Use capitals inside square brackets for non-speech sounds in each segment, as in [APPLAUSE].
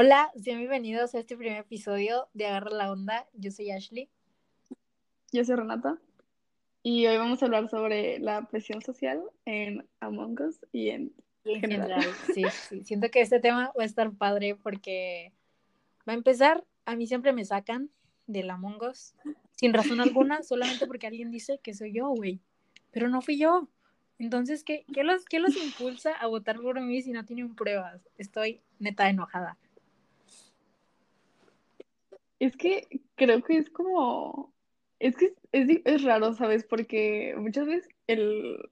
Hola, sean bienvenidos a este primer episodio de Agarra la Onda. Yo soy Ashley. Yo soy Renata. Y hoy vamos a hablar sobre la presión social en Among Us y en, En general. general, sí, sí. Siento que este tema va a estar padre porque va a empezar. A mí siempre me sacan del Among Us sin razón alguna, [LAUGHS] solamente porque alguien dice que soy yo, güey. Pero no fui yo. Entonces, ¿qué, qué, los, ¿qué los impulsa a votar por mí si no tienen pruebas? Estoy neta enojada. Es que creo que es como. Es que es, es, raro, ¿sabes? Porque muchas veces el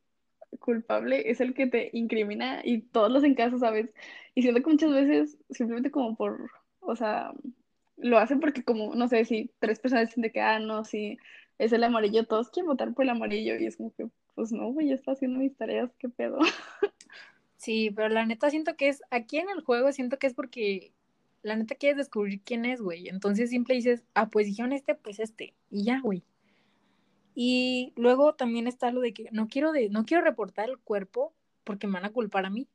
culpable es el que te incrimina y todos los encasos, ¿sabes? Y siento que muchas veces simplemente como por. O sea, lo hacen porque, como, no sé, si tres personas dicen que, ah, no, si es el amarillo, todos quieren votar por el amarillo. Y es como que, pues no, güey, yo estoy haciendo mis tareas, ¿qué pedo? [LAUGHS] Sí, pero la neta siento que es, aquí en el juego siento que es porque la neta quieres descubrir quién es, güey. Entonces siempre dices, ah, pues dijeron este, pues este. Y ya, güey. Y luego también está lo de que no quiero, de, no quiero reportar el cuerpo porque me van a culpar a mí.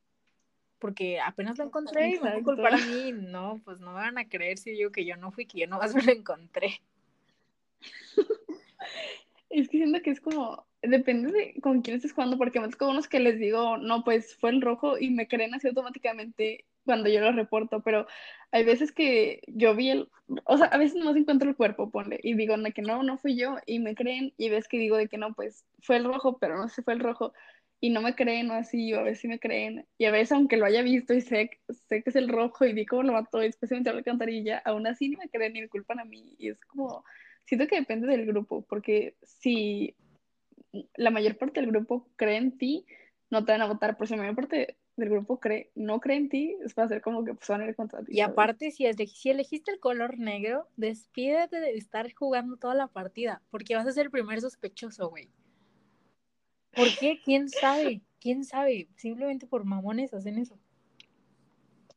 Porque apenas lo encontré y me van a culpar a mí. No, pues no me van a creer si digo que yo no fui, que yo no más [LAUGHS] me lo encontré. Es que siento que es como, depende de con quién estés jugando, porque me con unos que les digo, no, pues fue el rojo y me creen así automáticamente cuando yo lo reporto, pero hay veces que yo vi el, o sea, a veces no encuentro el cuerpo, ponle, y digo no, que no, no fui yo, y me creen, y ves que digo de que no, pues fue el rojo, pero no sé fue el rojo, y no me creen o así, o a veces sí me creen, y a veces aunque lo haya visto y sé, sé que es el rojo y vi cómo lo mató y se a la alcantarilla, aún así no me creen ni me culpan a mí, y es como, siento que depende del grupo, porque si la mayor parte del grupo cree en ti, no te van a votar, pero si la mayor parte del grupo cree, no cree en ti, es para hacer como que pues, van a ir contra ti. Y aparte, si, es, si elegiste el color negro, despídete de estar jugando toda la partida, porque vas a ser el primer sospechoso, güey. ¿Por qué? ¿Quién sabe? ¿Quién sabe? Simplemente por mamones hacen eso.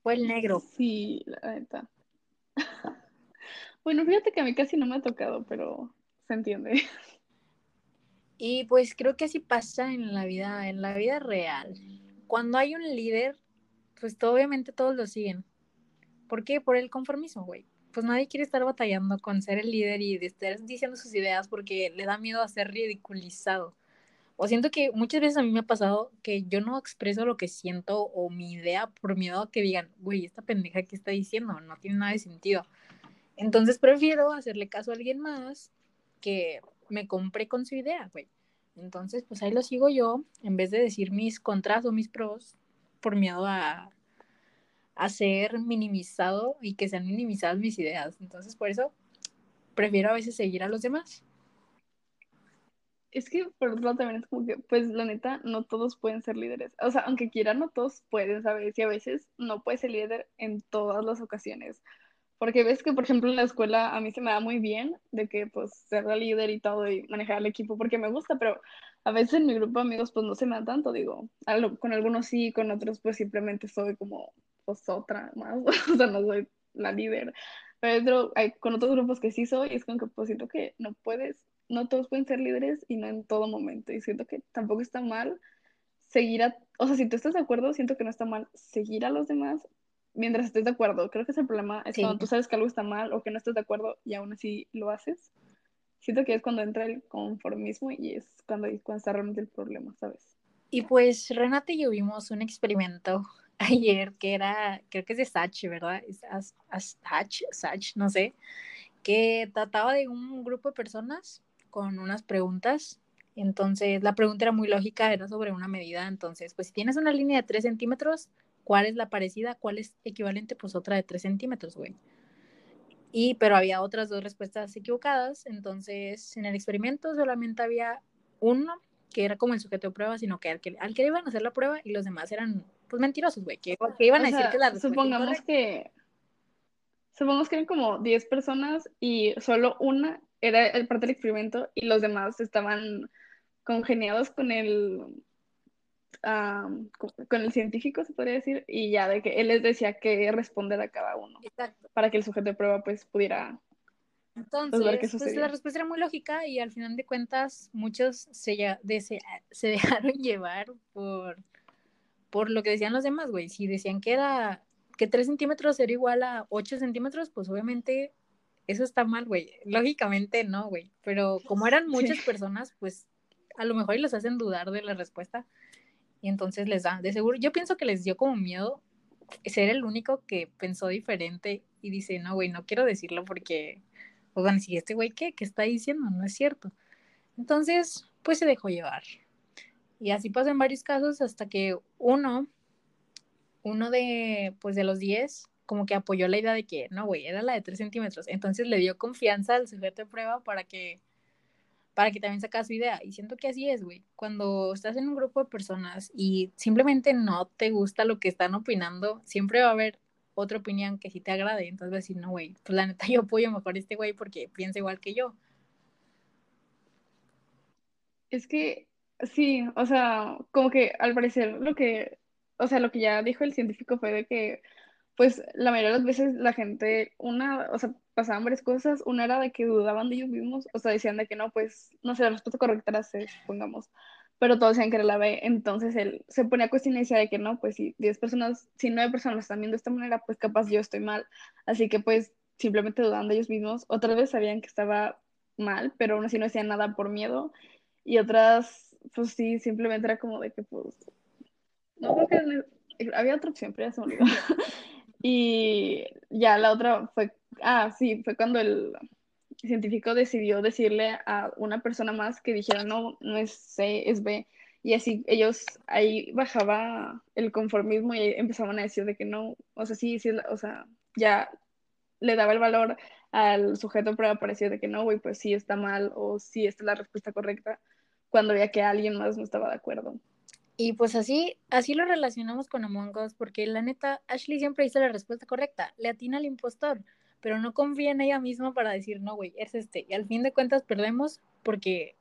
Fue el negro. Sí, la neta. [LAUGHS] bueno, fíjate que a mí casi no me ha tocado, pero se entiende. [LAUGHS] Y pues creo que así pasa en la vida, en la vida real. Cuando hay un líder, pues todo, obviamente todos lo siguen. ¿Por qué? Por el conformismo, güey. Pues nadie quiere estar batallando con ser el líder y de estar diciendo sus ideas porque le da miedo a ser ridiculizado. O siento que muchas veces a mí me ha pasado que yo no expreso lo que siento o mi idea por miedo a que digan, güey, esta pendeja que está diciendo no tiene nada de sentido. Entonces prefiero hacerle caso a alguien más que me compré con su idea, güey. Entonces, pues ahí lo sigo yo, en vez de decir mis contras o mis pros, por miedo a, a ser minimizado y que sean minimizadas mis ideas. Entonces, por eso prefiero a veces seguir a los demás. Es que por otro lado también es como que, pues la neta, no todos pueden ser líderes. O sea, aunque quieran, no todos pueden, ¿sabes? Y a veces no puedes ser líder en todas las ocasiones. Porque ves que, por ejemplo, en la escuela a mí se me da muy bien de que, pues, ser la líder y todo y manejar el equipo porque me gusta, pero a veces en mi grupo de amigos, pues, no se me da tanto, digo. Con algunos sí, con otros, pues, simplemente soy como, pues, otra más. [LAUGHS] o sea, no soy la líder. Pero hay, con otros grupos que sí soy, es como que, pues, siento que no puedes, no todos pueden ser líderes y no en todo momento. Y siento que tampoco está mal seguir a, o sea, si tú estás de acuerdo, siento que no está mal seguir a los demás, mientras estés de acuerdo. Creo que es el problema, es sí. cuando tú sabes que algo está mal o que no estás de acuerdo y aún así lo haces. Siento que es cuando entra el conformismo y es cuando, cuando está realmente el problema, ¿sabes? Y pues Renata y yo vimos un experimento [LAUGHS] ayer que era, creo que es de Sach, ¿verdad? Es Sach, Sach, no sé, que trataba de un grupo de personas con unas preguntas. Entonces, la pregunta era muy lógica, era sobre una medida. Entonces, pues si tienes una línea de 3 centímetros, cuál es la parecida, cuál es equivalente, pues otra de 3 centímetros, güey. Y, pero había otras dos respuestas equivocadas, entonces en el experimento solamente había uno que era como el sujeto de prueba, sino que al que, al que iban a hacer la prueba y los demás eran, pues, mentirosos, güey, que, que, iban o a decir sea, que la Supongamos que, supongamos que eran como 10 personas y solo una era el parte del experimento y los demás estaban congeniados con el Um, con el científico, se podría decir, y ya de que él les decía que responder a cada uno. Exacto. Para que el sujeto de prueba pues pudiera entonces, pues, ver qué pues la respuesta era muy lógica y al final de cuentas muchos se, ya, de, se, [LAUGHS] se dejaron [LAUGHS] llevar por, por lo que decían los demás, güey. Si decían que era que 3 centímetros era igual a 8 centímetros, pues obviamente eso está mal, güey. Lógicamente no, güey. Pero como eran muchas personas, pues a lo mejor los hacen dudar de la respuesta. Y entonces les da, de seguro, yo pienso que les dio como miedo ser el único que pensó diferente y dice, no, güey, no quiero decirlo porque, o van si este güey, ¿qué? ¿Qué está diciendo? No es cierto. Entonces, pues se dejó llevar. Y así pasó en varios casos hasta que uno, uno de, pues de los 10, como que apoyó la idea de que, no, güey, era la de 3 centímetros. Entonces le dio confianza al sujeto de prueba para que, para que también sacara su idea. Y siento que así es, güey. Cuando estás en un grupo de personas y simplemente no te gusta lo que están opinando, siempre va a haber otra opinión que sí te agrade. Entonces vas a decir, no, güey, pues la neta [LAUGHS] yo apoyo mejor a este güey porque piensa igual que yo. Es que sí, o sea, como que al parecer lo que, o sea, lo que ya dijo el científico fue de que pues la mayoría de las veces la gente, una, o sea, pasaban varias cosas, una era de que dudaban de ellos mismos, o sea, decían de que no, pues, no sé, la respuesta correcta era C, supongamos, pero todos decían que era la B, entonces él se ponía a cuestionar y decía de que no, pues si 10 personas, si 9 personas lo están viendo de esta manera, pues capaz yo estoy mal, así que pues simplemente dudando de ellos mismos, otras veces sabían que estaba mal, pero aún así no decían nada por miedo, y otras, pues sí, simplemente era como de que pues, no creo que había otra opción, pero ya se me olvidó. [LAUGHS] Y ya la otra fue, ah, sí, fue cuando el científico decidió decirle a una persona más que dijera, no, no es C, es B. Y así ellos, ahí bajaba el conformismo y empezaban a decir de que no, o sea, sí, sí, o sea, ya le daba el valor al sujeto, pero parecía de que no, güey, pues sí está mal o sí esta es la respuesta correcta, cuando veía que alguien más no estaba de acuerdo. Y pues así, así lo relacionamos con Among Us, porque la neta, Ashley siempre dice la respuesta correcta, le atina al impostor, pero no confía en ella misma para decir, no, güey, es este. Y al fin de cuentas perdemos porque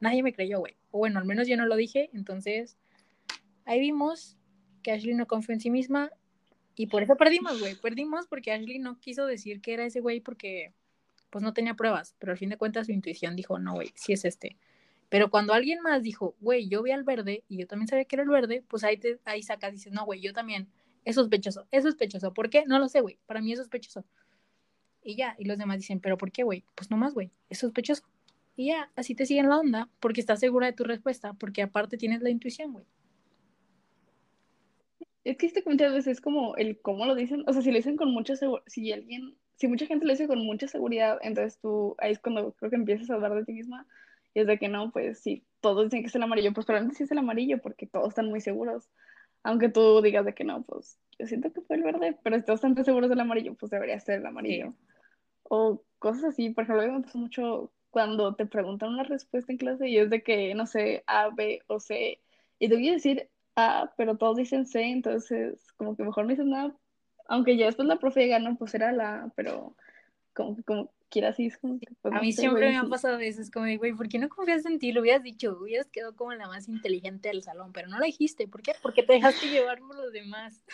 nadie me creyó, güey. O bueno, al menos yo no lo dije, entonces ahí vimos que Ashley no confió en sí misma y por eso perdimos, güey. Perdimos porque Ashley no quiso decir que era ese güey porque pues no tenía pruebas, pero al fin de cuentas su intuición dijo, no, güey, sí es este. Pero cuando alguien más dijo, güey, yo vi al verde y yo también sabía que era el verde, pues ahí, te, ahí sacas y dices, no, güey, yo también. Es sospechoso, es sospechoso. ¿Por qué? No lo sé, güey. Para mí es sospechoso. Y ya, y los demás dicen, ¿pero por qué, güey? Pues no más, güey, es sospechoso. Y ya, así te siguen la onda, porque estás segura de tu respuesta, porque aparte tienes la intuición, güey. Es que este muchas veces es como el cómo lo dicen, o sea, si lo dicen con mucha seguridad, si alguien, si mucha gente lo dice con mucha seguridad, entonces tú, ahí es cuando creo que empiezas a hablar de ti misma, y es de que no, pues sí, todos dicen que es el amarillo, pues probablemente sí es el amarillo porque todos están muy seguros. Aunque tú digas de que no, pues yo siento que fue el verde, pero si todos están seguros del amarillo, pues debería ser el amarillo. O cosas así, por ejemplo, me pasa mucho cuando te preguntan una respuesta en clase y es de que, no sé, A, B o C, y te voy a decir A, pero todos dicen C, entonces como que mejor no dicen nada, aunque ya después la profe gana, pues era la A, pero como, como quiera así. Es como pues, a mí siempre me ha pasado eso, es como, güey, ¿por qué no confías en ti? Lo hubieras dicho, hubieras quedado como la más inteligente del salón, pero no lo dijiste. ¿Por qué? Porque te dejaste llevar por los demás.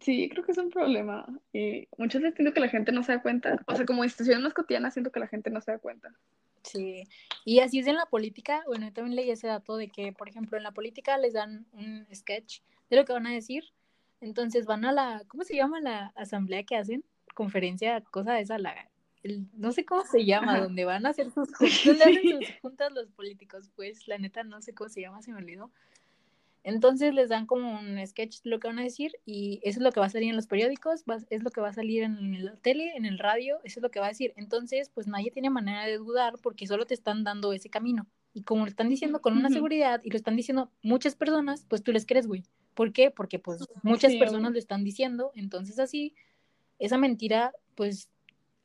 Sí, creo que es un problema. Y muchas veces siento que la gente no se da cuenta. O sea, como instituciones más siento que la gente no se da cuenta. Sí, y así es en la política. Bueno, yo también leí ese dato de que, por ejemplo, en la política les dan un sketch de lo que van a decir. Entonces van a la, ¿cómo se llama la asamblea que hacen? Conferencia, cosa de esa, la, no sé cómo se llama, donde van a hacer sus [LAUGHS] juntas, los políticos, pues la neta no sé cómo se llama, se me olvidó. Entonces les dan como un sketch de lo que van a decir y eso es lo que va a salir en los periódicos, es lo que va a salir en la tele, en el radio, eso es lo que va a decir. Entonces, pues nadie tiene manera de dudar porque solo te están dando ese camino. Y como lo están diciendo con una seguridad y lo están diciendo muchas personas, pues tú les crees, güey. ¿Por qué? Porque pues muchas personas lo están diciendo, entonces así esa mentira, pues,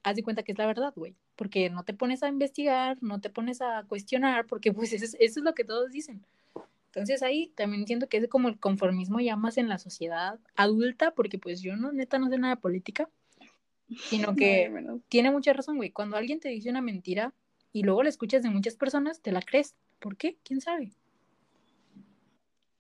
haz de cuenta que es la verdad, güey, porque no te pones a investigar, no te pones a cuestionar, porque pues [LAUGHS] eso es, lo que todos dicen. Entonces ahí también entiendo que es como el conformismo ya más en la sociedad adulta, porque pues yo no, neta, no sé nada de política, sino que [LAUGHS] tiene mucha razón, güey. Cuando alguien te dice una mentira y luego la escuchas de muchas personas, te la crees. ¿Por qué? ¿Quién sabe?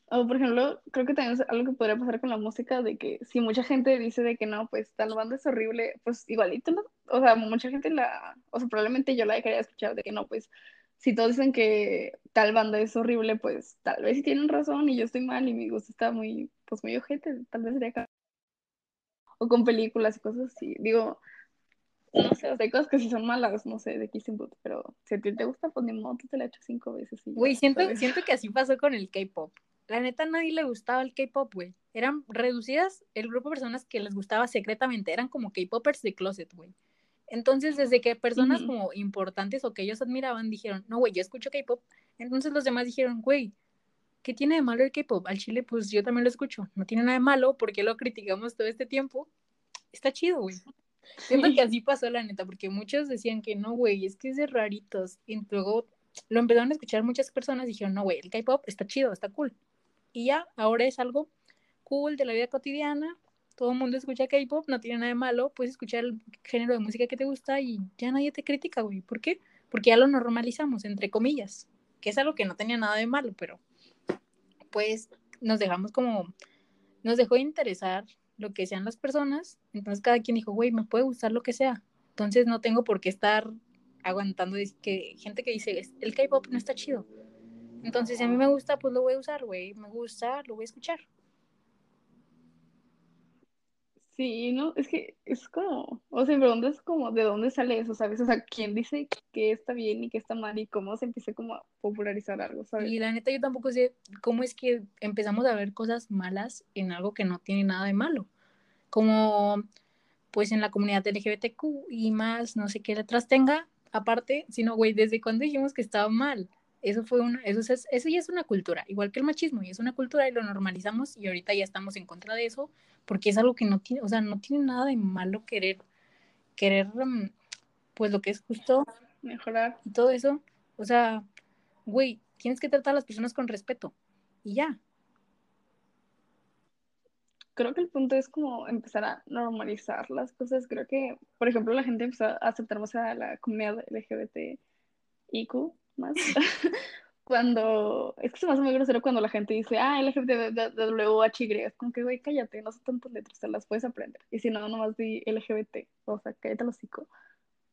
O por ejemplo, creo que también es algo que podría pasar con la música, de que si mucha gente dice de que no, pues tal banda es horrible, pues igualito, ¿no? O sea, mucha gente la, o sea, probablemente yo la dejaría escuchar de que no, pues si todos dicen que tal banda es horrible, pues tal vez sí tienen razón y yo estoy mal y mi gusto está muy, pues muy ojete, tal vez sería acá. O con películas y cosas así. Digo, no sé, hay cosas que sí son malas, no sé, de Kissing Booth, pero si a ti te gusta, pues ni modo, tú te la echas cinco veces. Güey, siento, siento que así pasó con el K-pop. La neta, a nadie le gustaba el K-pop, güey. Eran reducidas el grupo de personas que les gustaba secretamente. Eran como K-popers de closet, güey. Entonces, desde que personas como importantes o que ellos admiraban dijeron, no, güey, yo escucho K-pop, entonces los demás dijeron, güey, ¿qué tiene de malo el K-pop? Al chile, pues yo también lo escucho. No tiene nada de malo, porque lo criticamos todo este tiempo? Está chido, güey. Siento que así pasó, la neta, porque muchos decían que no, güey, es que es de raritos. Y luego lo empezaron a escuchar muchas personas y dijeron, no, güey, el K-pop está chido, está cool. Y ya, ahora es algo cool de la vida cotidiana, todo el mundo escucha K-pop, no tiene nada de malo, puedes escuchar el género de música que te gusta y ya nadie te critica, güey. ¿Por qué? Porque ya lo normalizamos, entre comillas, que es algo que no tenía nada de malo, pero pues nos dejamos como, nos dejó de interesar lo que sean las personas, entonces cada quien dijo, güey, me puede gustar lo que sea, entonces no tengo por qué estar aguantando que gente que dice, el K-pop no está chido. Entonces, si a mí me gusta, pues lo voy a usar, güey. Me gusta, lo voy a escuchar. Sí, no, es que es como, o sea, me preguntas como de dónde sale eso, ¿sabes? O sea, ¿quién dice que está bien y que está mal y cómo se empieza como a popularizar algo, ¿sabes? Y la neta yo tampoco sé cómo es que empezamos a ver cosas malas en algo que no tiene nada de malo. Como pues en la comunidad LGBTQ y más, no sé qué letras tenga, aparte, sino güey, ¿desde cuándo dijimos que estaba mal? Eso fue una, eso es, eso ya es una cultura, igual que el machismo, y es una cultura y lo normalizamos y ahorita ya estamos en contra de eso porque es algo que no tiene, o sea, no tiene nada de malo querer, querer, mm, pues lo que es justo mejorar y todo eso, o sea, güey, tienes que tratar a las personas con respeto y ya. Creo que el punto es como empezar a normalizar las cosas. Creo que, por ejemplo, la gente empezó a aceptar más a la comunidad LGBTIQ más. [LAUGHS] cuando, es que se me hace muy grosero cuando la gente dice, ah, LGBTWHY, es como que, güey, cállate, no son tantas letras, te las puedes aprender. Y si no, nomás di LGBT, o sea, cállate los hocico.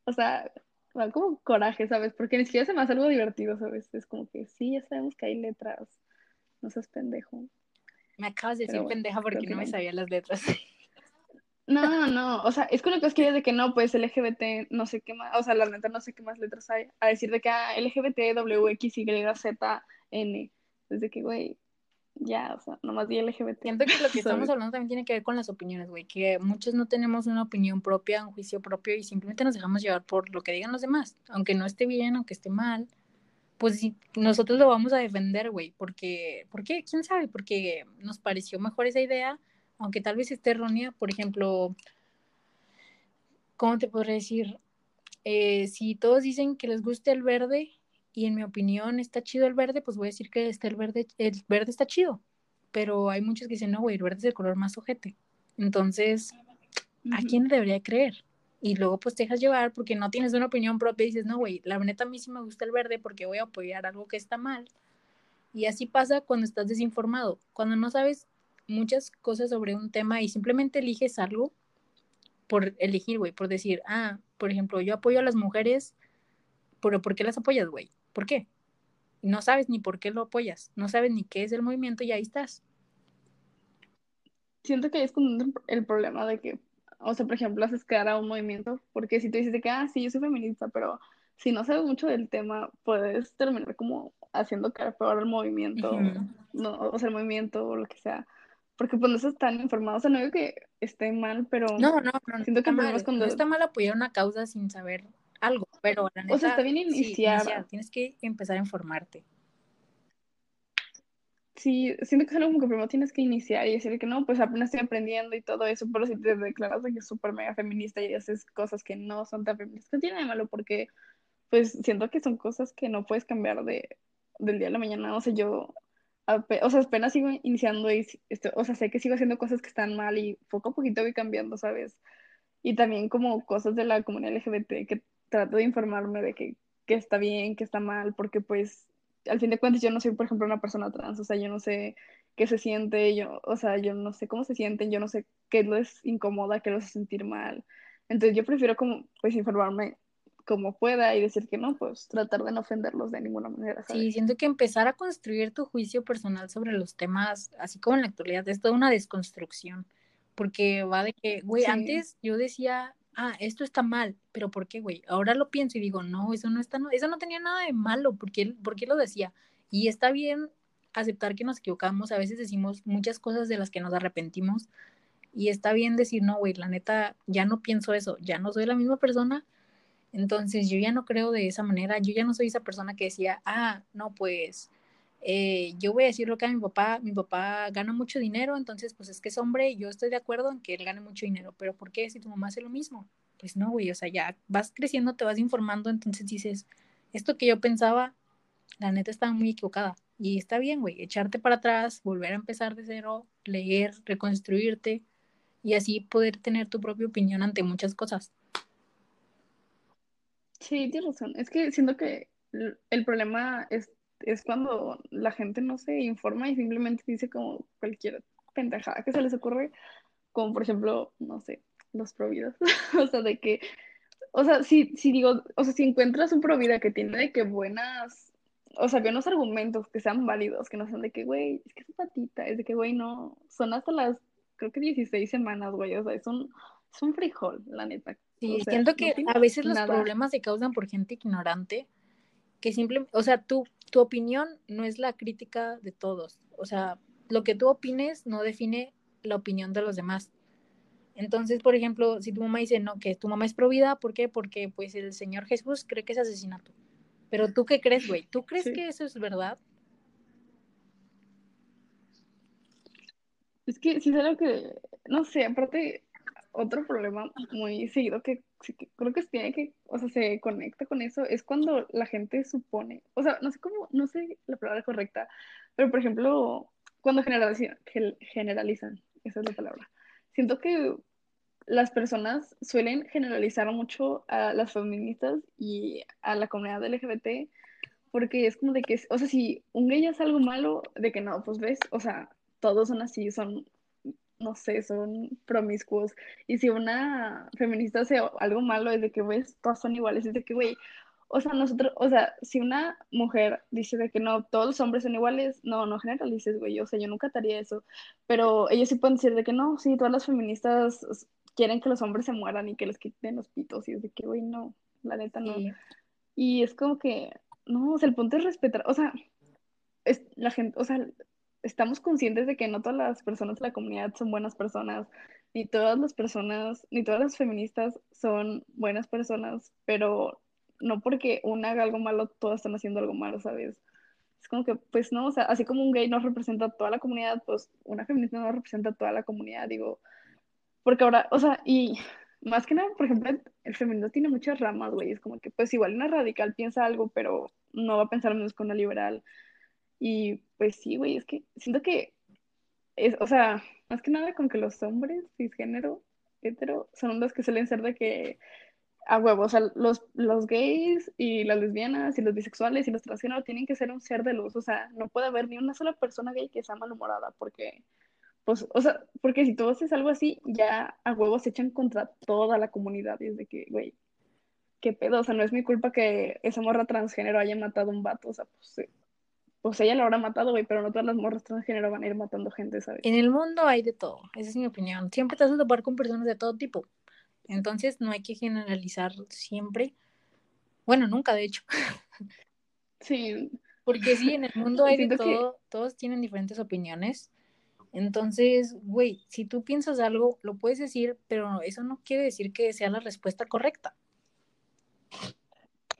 O sea, da como coraje, ¿sabes? Porque ni siquiera se me hace algo divertido, ¿sabes? Es como que, sí, ya sabemos que hay letras, no seas pendejo. Me acabas de decir pendeja porque no me sabía las letras. [LAUGHS] No, no, o sea, es que una cosa que de que no, pues LGBT, no sé qué más, o sea, la neta no sé qué más letras hay, a decir de que ah, LGBT, W, X, Y, Z, N, desde que, güey, ya, o sea, nomás di LGBT. Siento que lo que [LAUGHS] estamos hablando también tiene que ver con las opiniones, güey, que muchos no tenemos una opinión propia, un juicio propio y simplemente nos dejamos llevar por lo que digan los demás, aunque no esté bien, aunque esté mal, pues nosotros lo vamos a defender, güey, porque, ¿por qué? ¿Quién sabe? Porque nos pareció mejor esa idea aunque tal vez esté errónea, por ejemplo, ¿cómo te podría decir? Eh, si todos dicen que les gusta el verde y en mi opinión está chido el verde, pues voy a decir que está el verde, el verde está chido. Pero hay muchos que dicen, no, güey, el verde es el color más ojete. Entonces, ¿a quién debería creer? Y luego pues te dejas llevar porque no tienes una opinión propia y dices, no, güey, la neta a mí sí me gusta el verde porque voy a apoyar algo que está mal. Y así pasa cuando estás desinformado. Cuando no sabes muchas cosas sobre un tema y simplemente eliges algo por elegir, güey, por decir, ah, por ejemplo, yo apoyo a las mujeres, pero ¿por qué las apoyas, güey? ¿Por qué? No sabes ni por qué lo apoyas, no sabes ni qué es el movimiento y ahí estás. Siento que es como el problema de que, o sea, por ejemplo, haces quedar a un movimiento, porque si tú dices que, ah, sí, yo soy feminista, pero si no sabes mucho del tema, puedes terminar como haciendo cara peor al movimiento, no, o sea, el movimiento o lo que sea porque pues no están informados, o sea, no digo que esté mal, pero no, no, no, siento que mal, cuando... no está mal apoyar una causa sin saber algo, pero la neta, o sea, está bien iniciar. tienes que empezar a informarte. Sí, siento que es algo como que primero tienes que iniciar y decir que no, pues apenas estoy aprendiendo y todo eso, pero si te declaras de que es súper mega feminista y haces cosas que no son tan feministas, no tiene de malo porque pues siento que son cosas que no puedes cambiar de, del día a la mañana, o sea, yo o sea, apenas sigo iniciando y, este, o sea, sé que sigo haciendo cosas que están mal y poco a poquito voy cambiando, ¿sabes? Y también como cosas de la comunidad LGBT que trato de informarme de que, que está bien, que está mal, porque pues al fin de cuentas yo no soy, por ejemplo, una persona trans, o sea, yo no sé qué se siente, yo, o sea, yo no sé cómo se sienten, yo no sé qué les incomoda, qué les hace sentir mal. Entonces yo prefiero como, pues, informarme como pueda y decir que no, pues tratar de no ofenderlos de ninguna manera. Sí, siento que empezar a construir tu juicio personal sobre los temas, así como en la actualidad, es toda una desconstrucción, porque va de que, güey, antes yo decía, ah, esto está mal, pero ¿por qué, güey? Ahora lo pienso y digo, no, eso no está, no, eso no tenía nada de malo, ¿por qué, ¿por qué lo decía? Y está bien aceptar que nos equivocamos, a veces decimos muchas cosas de las que nos arrepentimos, y está bien decir, no, güey, la neta, ya no pienso eso, ya no soy la misma persona, entonces yo ya no creo de esa manera, yo ya no soy esa persona que decía, ah, no, pues eh, yo voy a decir lo que a mi papá, mi papá gana mucho dinero, entonces pues es que es hombre yo estoy de acuerdo en que él gane mucho dinero, pero ¿por qué si tu mamá hace lo mismo? Pues no, güey, o sea, ya vas creciendo, te vas informando, entonces dices, esto que yo pensaba, la neta estaba muy equivocada. Y está bien, güey, echarte para atrás, volver a empezar de cero, leer, reconstruirte y así poder tener tu propia opinión ante muchas cosas. Sí, tienes razón. Es que siento que el problema es, es cuando la gente no se informa y simplemente dice como cualquier pendejada que se les ocurre, como por ejemplo, no sé, los providas. [LAUGHS] o sea, de que, o sea, si, si digo, o sea, si encuentras un provida que tiene de que buenas, o sea, buenos argumentos que sean válidos, que no sean de que, güey, es que es patita, es de que, güey, no, son hasta las, creo que 16 semanas, güey, o sea, es un, es un frijol, la neta. Sí, siento que a veces los problemas se causan por gente ignorante, que simplemente, o sea, tu, tu opinión no es la crítica de todos. O sea, lo que tú opines no define la opinión de los demás. Entonces, por ejemplo, si tu mamá dice, no, que tu mamá es provida, ¿por qué? Porque pues el Señor Jesús cree que es asesinato. Pero tú qué crees, güey? ¿Tú crees que eso es verdad? Es que sí es algo que, no sé, aparte, otro problema muy seguido que, creo que tiene que, o sea, se conecta con eso, es cuando la gente supone, o sea, no sé cómo, no sé la palabra correcta, pero por ejemplo, cuando generalizan, generalizan, esa es la palabra. Siento que las personas suelen generalizar mucho a las feministas y a la comunidad LGBT porque es como de que, o sea, si un gay hace algo malo, de que no, pues ves, o sea, todos son así, son no sé, son promiscuos. Y si una feminista hace algo malo, es de que, güey, todas son iguales, es de que, güey, o sea, nosotros, o sea, si una mujer dice de que no, todos los hombres son iguales, no, no generalices, güey, o sea, yo nunca haría eso, pero ellos sí pueden decir de que no, sí, todas las feministas quieren que los hombres se mueran y que les quiten los pitos, y es de que, güey, no, la neta no. Y es como que, no, o sea, el punto es respetar, o sea, es la gente, o sea, estamos conscientes de que no todas las personas de la comunidad son buenas personas, ni todas las personas, ni todas las feministas son buenas personas, pero no porque una haga algo malo, todas están haciendo algo malo, ¿sabes? Es como que, pues no, o sea, así como un gay no representa a toda la comunidad, pues una feminista no representa a toda la comunidad, digo, porque ahora, o sea, y más que nada, por ejemplo, el feminismo tiene muchas ramas, güey, es como que, pues igual una radical piensa algo, pero no va a pensar menos que una liberal, y pues sí, güey, es que siento que es, o sea, más que nada con que los hombres cisgénero, hetero, son los que suelen ser de que a huevo, o sea, los, los gays y las lesbianas y los bisexuales y los transgénero tienen que ser un ser de luz, o sea, no puede haber ni una sola persona gay que sea malhumorada, porque, pues, o sea, porque si tú haces algo así, ya a huevo se echan contra toda la comunidad, y es de que, güey, qué pedo, o sea, no es mi culpa que esa morra transgénero haya matado un vato, o sea, pues pues ella la habrá matado, güey, pero no todas las morras transgénero van a ir matando gente, ¿sabes? En el mundo hay de todo, esa es mi opinión. Siempre te vas a topar con personas de todo tipo. Entonces no hay que generalizar siempre. Bueno, nunca, de hecho. Sí. Porque sí, en el mundo [LAUGHS] hay de todo, todos tienen diferentes opiniones. Entonces, güey, si tú piensas algo, lo puedes decir, pero eso no quiere decir que sea la respuesta correcta.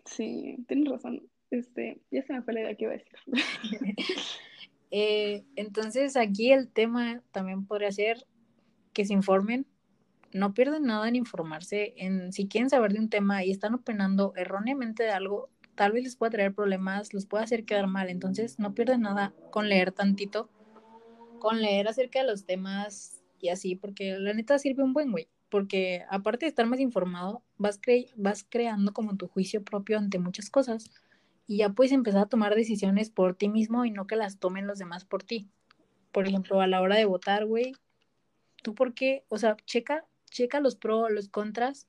Sí, tienes razón. Este, ya se me fue la idea que iba a decir. [LAUGHS] Eh, entonces, aquí el tema también podría ser que se informen. No pierden nada en informarse. En, si quieren saber de un tema y están opinando erróneamente de algo, tal vez les pueda traer problemas, los pueda hacer quedar mal. Entonces, no pierden nada con leer tantito, con leer acerca de los temas y así, porque la neta sirve un buen güey. Porque aparte de estar más informado, vas, cre vas creando como tu juicio propio ante muchas cosas y ya puedes empezar a tomar decisiones por ti mismo y no que las tomen los demás por ti. Por ejemplo, a la hora de votar, güey, tú por qué, o sea, checa, checa los pros, los contras.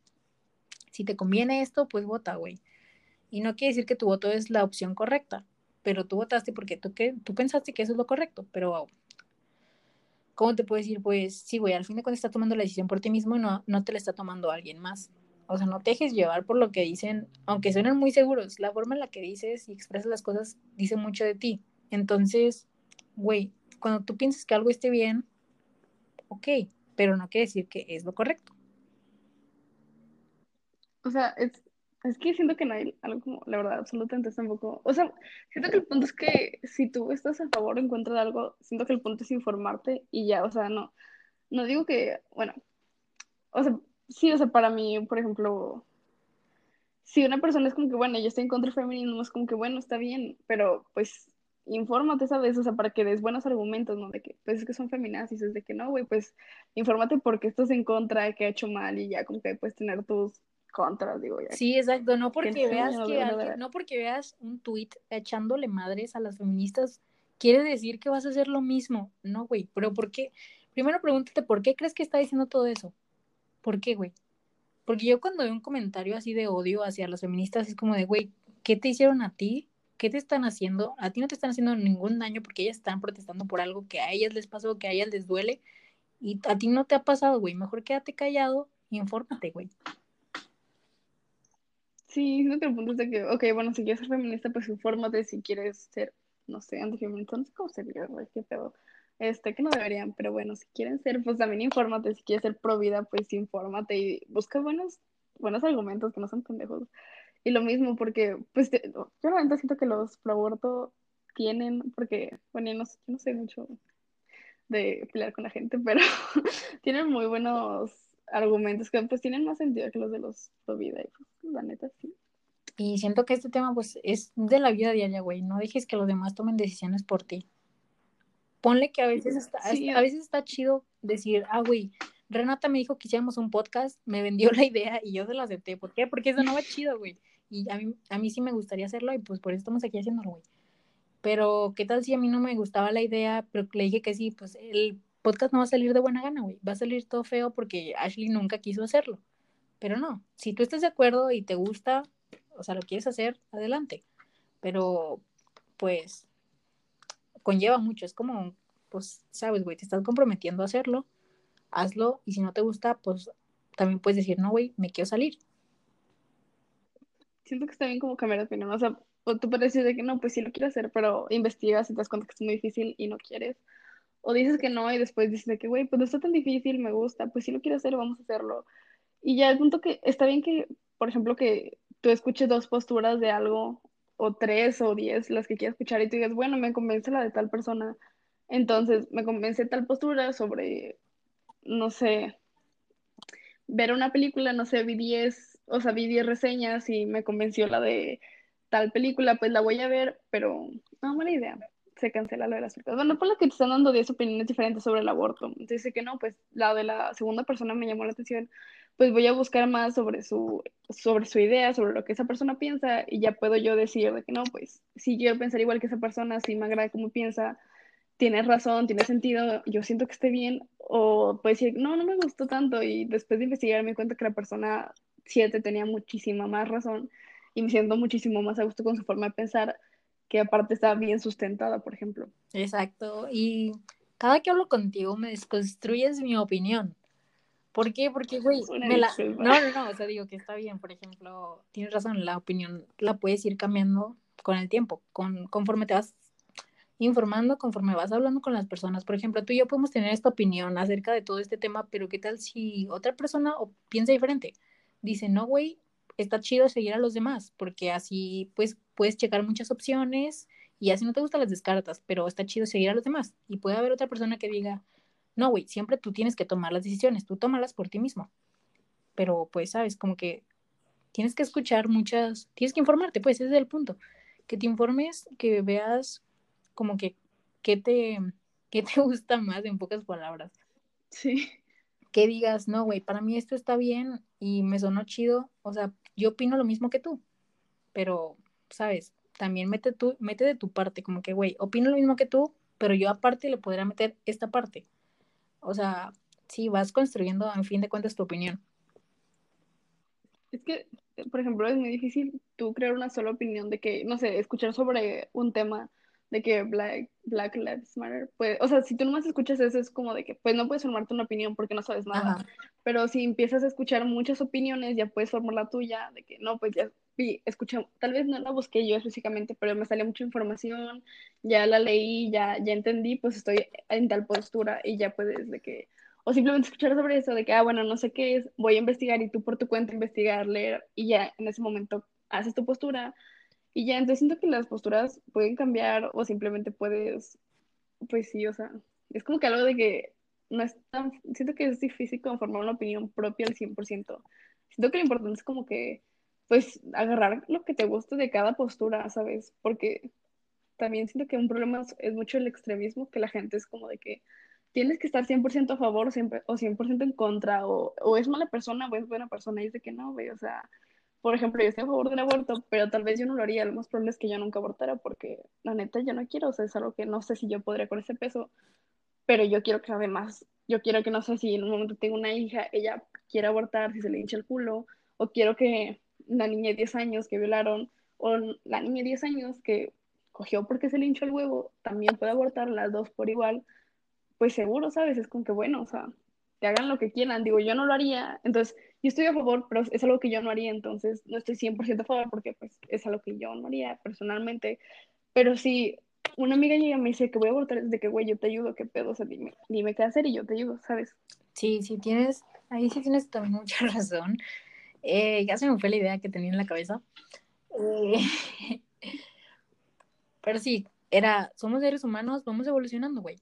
Si te conviene esto, pues vota, güey. Y no quiere decir que tu voto es la opción correcta, pero tú votaste porque tú, tú pensaste que eso es lo correcto, pero ¿cómo te puedes decir? Pues sí, güey, al fin de cuentas está tomando la decisión por ti mismo y no, no te la está tomando alguien más. O sea, no te dejes llevar por lo que dicen, aunque suenen muy seguros. La forma en la que dices y expresas las cosas dice mucho de ti. Entonces, güey, cuando tú piensas que algo esté bien, ok, pero no quiere decir que es lo correcto. O sea, es, es que siento que no hay algo como, la verdad, absolutamente tampoco. O sea, siento que el punto es que si tú estás a favor o en contra de algo, siento que el punto es informarte y ya, o sea, no, no digo que, bueno, o sea, sí, o sea, para mí, por ejemplo, si una persona es como que, bueno, yo estoy en contra del feminismo, es como que, bueno, está bien, pero pues infórmate, ¿sabes? O sea, para que des buenos argumentos, ¿no? De que, pues es que son feminazis, es de que no, güey, pues infórmate porque estás en contra, que ha hecho mal y ya como que puedes tener tus contras, digo ya. Sí, exacto, no porque veas que no porque veas un tweet echándole madres a las feministas, quiere decir que vas a hacer lo mismo. No, güey, pero ¿por qué? Primero pregúntate, ¿por qué crees que está diciendo todo eso? ¿Por qué, güey? Porque yo cuando veo un comentario así de odio hacia las feministas es como de, güey, ¿qué te hicieron a ti? ¿Qué te están haciendo? A ti no te están haciendo ningún daño porque ellas están protestando por algo que a ellas les pasó, que a ellas les duele. Y a ti no te ha pasado, güey. Mejor quédate callado y infórmate, güey. Sí, siento que el punto de que, ok, bueno, si quieres ser feminista, pues infórmate. Si quieres ser, no sé, antifeminista, no sé cómo sería, güey, qué pedo este, que no deberían, pero bueno, si quieren ser, pues también infórmate, si quieres ser pro vida, pues infórmate y busca buenos, buenos argumentos que no son pendejos. Y lo mismo, porque, pues, yo realmente siento que los pro aborto tienen, porque, bueno, yo no, yo no sé mucho de pelear con la gente, pero [LAUGHS] tienen muy buenos argumentos que, pues, tienen más sentido que los de los pro vida, y pues, la neta, sí. Y siento que este tema, pues, es de la vida diaria, güey. No dejes que los demás tomen decisiones por ti ponle que a veces está, a veces está chido decir, ah, güey, Renata me dijo que hiciéramos un podcast, me vendió la idea y yo se la acepté. ¿Por qué? Porque eso no va chido, güey. Y a mí, a mí sí me gustaría hacerlo y pues por eso estamos aquí haciéndolo, güey. Pero, ¿qué tal si a mí no me gustaba la idea, pero le dije que sí? Pues el podcast no va a salir de buena gana, güey. Va a salir todo feo porque Ashley nunca quiso hacerlo. Pero no, si tú estás de acuerdo y te gusta, o sea, lo quieres hacer, adelante. Pero, pues, conlleva mucho, es como, pues, sabes, güey, te estás comprometiendo a hacerlo, hazlo, y si no te gusta, pues también puedes decir, no, güey, me quiero salir. Siento que está bien como cambiar de opinión, o sea, tú puedes decir de que no, pues sí lo quiero hacer, pero investigas y te das cuenta que es muy difícil y no quieres. O dices que no y después dices de que, güey, pues no está tan difícil, me gusta, pues sí lo quiero hacer, vamos a hacerlo. Y ya el punto que está bien que, por ejemplo, que tú escuches dos posturas de algo o tres o diez las que quieras escuchar y tú digas, bueno, me convence la de tal persona. Entonces, me convence tal postura sobre, no sé, ver una película, no sé, vi 10, o sea, vi 10 reseñas y me convenció la de tal película, pues la voy a ver, pero no, mala idea. Se cancela lo de las películas. Bueno, por lo que te están dando 10 opiniones diferentes sobre el aborto. Entonces, que no, pues la de la segunda persona me llamó la atención pues voy a buscar más sobre su, sobre su idea, sobre lo que esa persona piensa y ya puedo yo decir de que no, pues si yo pensar igual que esa persona, si me agrada cómo piensa, tiene razón, tiene sentido, yo siento que esté bien, o puede decir, no, no me gustó tanto y después de investigar me cuenta que la persona 7 tenía muchísima más razón y me siento muchísimo más a gusto con su forma de pensar, que aparte está bien sustentada, por ejemplo. Exacto, y cada que hablo contigo me desconstruyes mi opinión. ¿Por qué? Porque, güey, la... no, no, no, o sea, digo que está bien, por ejemplo, tienes razón, la opinión la puedes ir cambiando con el tiempo, con, conforme te vas informando, conforme vas hablando con las personas. Por ejemplo, tú y yo podemos tener esta opinión acerca de todo este tema, pero ¿qué tal si otra persona piensa diferente? Dice, no, güey, está chido seguir a los demás, porque así, pues, puedes checar muchas opciones y así no te gustan las descartas, pero está chido seguir a los demás. Y puede haber otra persona que diga, no, güey, siempre tú tienes que tomar las decisiones, tú tómalas por ti mismo. Pero pues, sabes, como que tienes que escuchar muchas, tienes que informarte, pues ese es el punto. Que te informes, que veas como que qué te, qué te [LAUGHS] gusta más en pocas palabras. Sí. Que digas, no, güey, para mí esto está bien y me sonó chido. O sea, yo opino lo mismo que tú. Pero, sabes, también mete, tú, mete de tu parte, como que, güey, opino lo mismo que tú, pero yo aparte le podría meter esta parte. O sea, sí, vas construyendo, en fin de cuentas, tu opinión. Es que, por ejemplo, es muy difícil tú crear una sola opinión de que, no sé, escuchar sobre un tema de que Black, Black Lives Matter, pues, o sea, si tú nomás escuchas eso es como de que, pues no puedes formarte una opinión porque no sabes nada, pero si empiezas a escuchar muchas opiniones, ya puedes formar la tuya, de que no, pues ya vi, escuché, tal vez no la busqué yo específicamente, pero me salió mucha información, ya la leí, ya, ya entendí, pues estoy en tal postura y ya puedes de que, o simplemente escuchar sobre eso, de que, ah, bueno, no sé qué es, voy a investigar y tú por tu cuenta investigar, leer y ya en ese momento haces tu postura y ya, entonces siento que las posturas pueden cambiar o simplemente puedes, pues sí, o sea, es como que algo de que no es tan, siento que es difícil conformar una opinión propia al 100%. Siento que lo importante es como que, pues, agarrar lo que te guste de cada postura, ¿sabes? Porque también siento que un problema es, mucho el extremismo, que la gente es como de que tienes que estar 100% a favor o 100% en contra, o, o es mala persona o es buena persona, y es de que no, güey, o sea, por ejemplo, yo estoy a favor del aborto, pero tal vez yo no lo haría. Lo más probable es que yo nunca abortara porque la neta yo no quiero, o sea, es algo que no sé si yo podría con ese peso, pero yo quiero que además, yo quiero que no sé si en un momento tengo una hija, ella quiera abortar si se le hincha el culo, o quiero que la niña de 10 años que violaron, o la niña de 10 años que cogió porque se le hinchó el huevo, también puede abortar las dos por igual, pues seguro, ¿sabes? Es como que bueno, o sea, que hagan lo que quieran. Digo, yo no lo haría, entonces yo estoy a favor, pero es algo que yo no haría, entonces no estoy 100% a favor porque pues es algo que yo no haría personalmente. Pero si una amiga llega y me dice que voy a abortar, es de que, güey, yo te ayudo, qué pedo, o sea, dime, dime qué hacer y yo te ayudo, ¿sabes? Sí, sí tienes, ahí sí tienes también mucha [LAUGHS] razón. Eh, ya se me fue la idea que tenía en la cabeza. Eh, [LAUGHS] pero sí, era, somos seres humanos, vamos evolucionando, güey.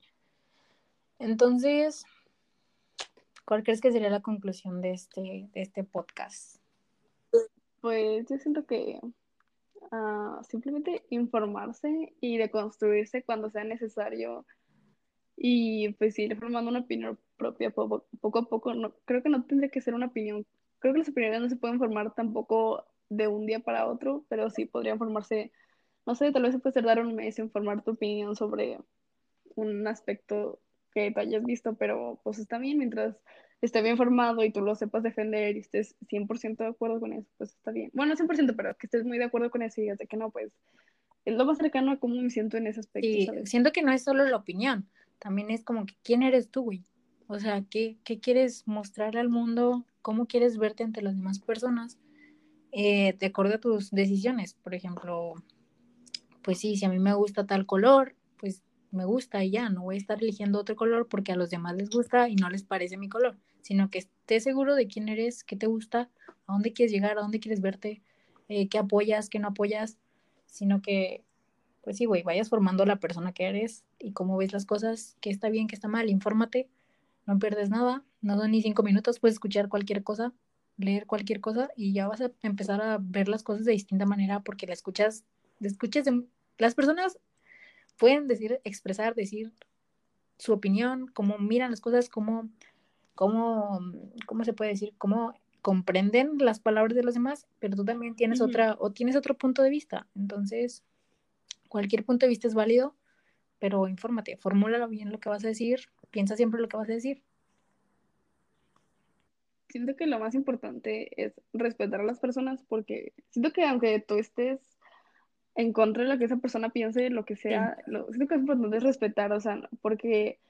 Entonces, ¿Cuál crees que sería la conclusión de este, de este podcast? Pues yo siento que ah, simplemente informarse y deconstruirse cuando sea necesario y pues ir formando una opinión propia poco, a poco. No, creo que no tendría que ser una opinión. Creo que las opiniones no se pueden formar tampoco de un día para otro, pero sí podrían formarse, no sé, tal vez se puede dar un mes en formar tu opinión sobre un aspecto que tú hayas visto, pero pues está bien mientras esté bien formado y tú lo sepas defender y estés 100% de acuerdo con eso, pues está bien. Bueno, 100%, pero que estés muy de acuerdo con eso y digas de que no, pues es lo más cercano a cómo me siento en ese aspecto. Sí, siento que no es solo la opinión, también es como que quién eres tú, güey. O sea, ¿qué, qué quieres mostrar al mundo? ¿Cómo quieres verte ante las demás personas? Eh, de acuerdo a tus decisiones. Por ejemplo, pues sí, si a mí me gusta tal color, pues me gusta y ya, no voy a estar eligiendo otro color porque a los demás les gusta y no les parece mi color, sino que estés seguro de quién eres, qué te gusta, a dónde quieres llegar, a dónde quieres verte, eh, qué apoyas, qué no apoyas, sino que, pues sí, güey, vayas formando la persona que eres y cómo ves las cosas, qué está bien, qué está mal, infórmate, no pierdes nada, no son ni cinco minutos, puedes escuchar cualquier cosa, leer cualquier cosa y ya vas a empezar a ver las cosas de distinta manera porque la escuchas, la escuchas de, las personas pueden decir, expresar, decir su opinión, cómo miran las cosas, cómo, cómo, cómo se puede decir, cómo comprenden las palabras de los demás, pero tú también tienes otra, o tienes otro punto de vista. Entonces, cualquier punto de vista es válido, pero infórmate, formúlalo bien lo que vas a decir, piensa siempre lo que vas a decir. Siento que lo más importante es respetar a las personas porque siento que aunque tú estés en contra de lo que esa persona piense, lo que sea, lo, siento que es importante respetar, o sea, porque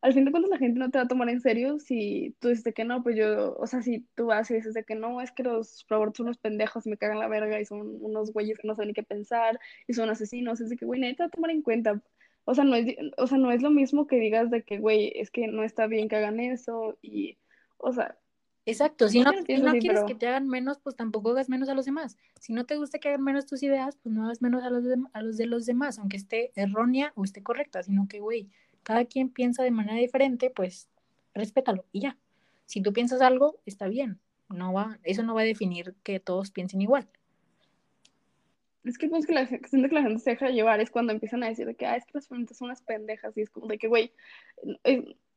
al fin de cuentas la gente no te va a tomar en serio si tú dices que no, pues yo, o sea, si tú vas y dices de que no, es que los abortos son unos pendejos me cagan la verga y son unos güeyes que no saben ni qué pensar y son asesinos, es de que, güey, nadie te va a tomar en cuenta. O sea, no es, o sea, no es lo mismo que digas de que, güey, es que no está bien que hagan eso y, o sea, Exacto, si no, quieres que te hagan menos, pues tampoco hagas menos a los demás. Si no te gusta que hagan menos tus ideas, pues no hagas menos a los de, a los, de los demás, aunque esté errónea o esté correcta, sino que, güey, cada quien piensa de manera diferente, pues respétalo y ya. Si tú piensas algo, está bien. No va, eso no va a definir que todos piensen igual. Es que pues que la, que la gente se deja llevar es cuando empiezan a decir que, ah, es que las feministas son unas pendejas y es como de que, güey,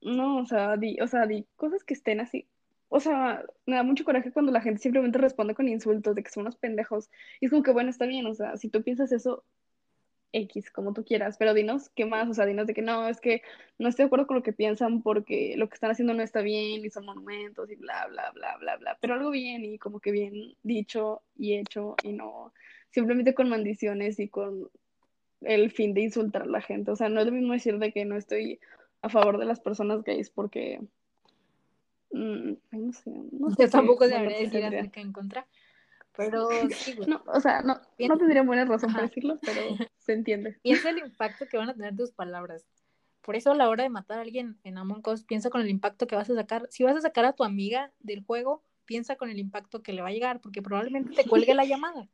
no, o sea, di, o sea, di cosas que estén así, o sea, me da mucho coraje cuando la gente simplemente responde con insultos de que son unos pendejos. Y es como que, bueno, está bien, o sea, si tú piensas eso, X, como tú quieras, pero dinos qué más, o sea, dinos de que no, es que no estoy de acuerdo con lo que piensan porque lo que están haciendo no está bien y son monumentos y bla, bla, bla, bla, bla, pero algo bien y como que bien dicho y hecho y no simplemente con maldiciones y con el fin de insultar a la gente, o sea, no es lo mismo decir de que no estoy a favor de las personas gays porque... Mm, no sé, no sé. Yo tampoco debería decir acerca en contra, pero [LAUGHS] sí, No, o sea, no, no tendría buena razón para decirlo, pero [LAUGHS] se entiende. Piensa el impacto que van a tener tus palabras. Por eso a la hora de matar a alguien en Among Us, piensa con el impacto que vas a sacar. Si vas a sacar a tu amiga del juego, piensa con el impacto que le va a llegar, porque probablemente te cuelgue la llamada.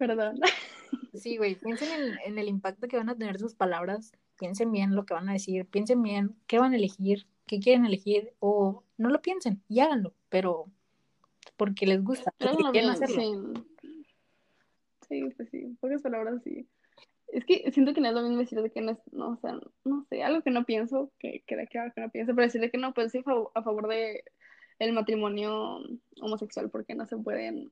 Perdón. [LAUGHS] Sí, güey, piensen en, en, el impacto que van a tener sus palabras, piensen bien lo que van a decir, piensen bien qué van a elegir, qué quieren elegir, o no lo piensen y háganlo, pero porque les gusta, porque hacerlo. Sí. pues sí, pocas palabras sí. Es que siento que no es lo mismo decir de que no es, no, o sea, no sé, algo que no pienso, que queda claro que no pienso, pero decirle que no, pues sí a favor de el matrimonio homosexual porque no se pueden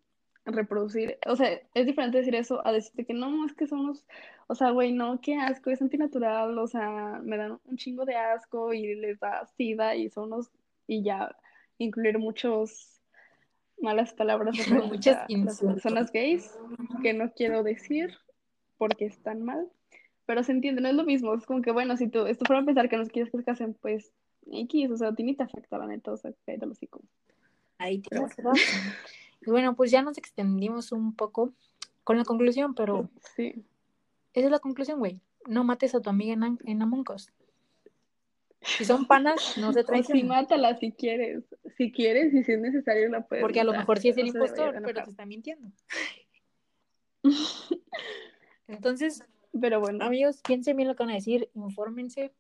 reproducir. O sea, es diferente decir eso a decirte que no, es que somos, o sea, güey, no, qué asco, es antinatural, o sea, me dan un chingo de asco y les da sida y son unos, y ya incluir muchos malas palabras [LAUGHS] muchas las personas gays que no quiero decir porque están mal, pero se entiende, no es lo mismo, es como que bueno, si tú, esto fuera a pensar que no quieres que se casen, pues X, o sea, a ti ni te afecta la neta, o sea, que lo como. Ahí tienes Y bueno, pues ya nos extendimos un poco con la conclusión, pero sí. Esa es la conclusión, güey. No mates a tu amiga en, en Among Us. Si son panas, no se [LAUGHS] traen. Sí, mátala si quieres. Si quieres y si es necesario la puedes. Porque a lo mejor sí es el impostor, pero te está mintiendo. [LAUGHS] Entonces, pero bueno. Amigos, piensen bien lo que van a decir, infórmense.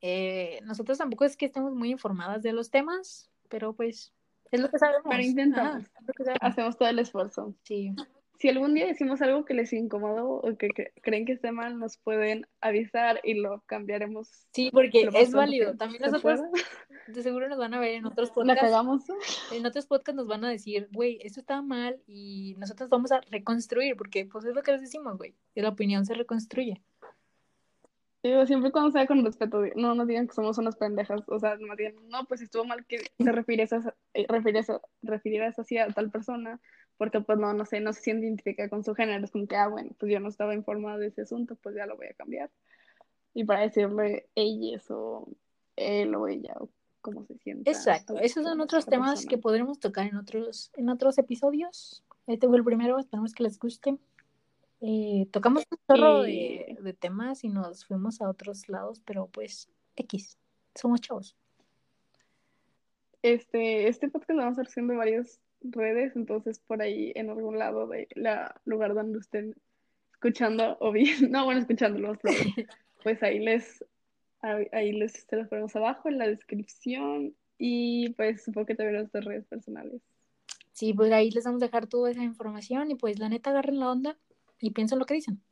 Eh, nosotros tampoco es que estemos muy informadas de los temas, pero pues es lo que sabemos. Pero intentamos. Hacemos todo el esfuerzo. Sí si algún día decimos algo que les incomodó o que, creen que esté mal, nos pueden avisar y lo cambiaremos. Sí, porque es válido. También nosotros de seguro nos van a ver en otros podcasts. La cagamos. En otros podcasts nos van a decir, güey, esto está mal y nosotros vamos a reconstruir, porque pues es lo que les decimos, güey, que la opinión se reconstruye. Digo, siempre cuando sea con respeto, no nos digan que somos unas pendejas, o sea, no digan, no, pues estuvo mal que te refieres a, eh, refieres, así a tal persona, porque pues no, no sé, no se siente identificada con su género, es como que, ah, bueno, pues yo no estaba informada de ese asunto, pues ya lo voy a cambiar. Y para decirle ella o él o ella o cómo se siente. Exacto, esos son otros temas que podremos tocar en otros, en otros episodios. Este fue el primero, esperamos que les guste. Eh, tocamos un chorro de, de temas y nos fuimos a otros lados, pero pues X, somos chavos. Este, este podcast lo vamos a estar haciendo varios redes, entonces por ahí en algún lado de la lugar donde estén escuchando o bien, [LAUGHS] no, bueno, escuchándolo, [LAUGHS] pues ahí les, ahí les se los ponemos abajo en la descripción y pues supongo que también nuestras redes personales. Sí, pues ahí les vamos a dejar toda esa información y pues la neta agarren la onda y piensen lo que dicen.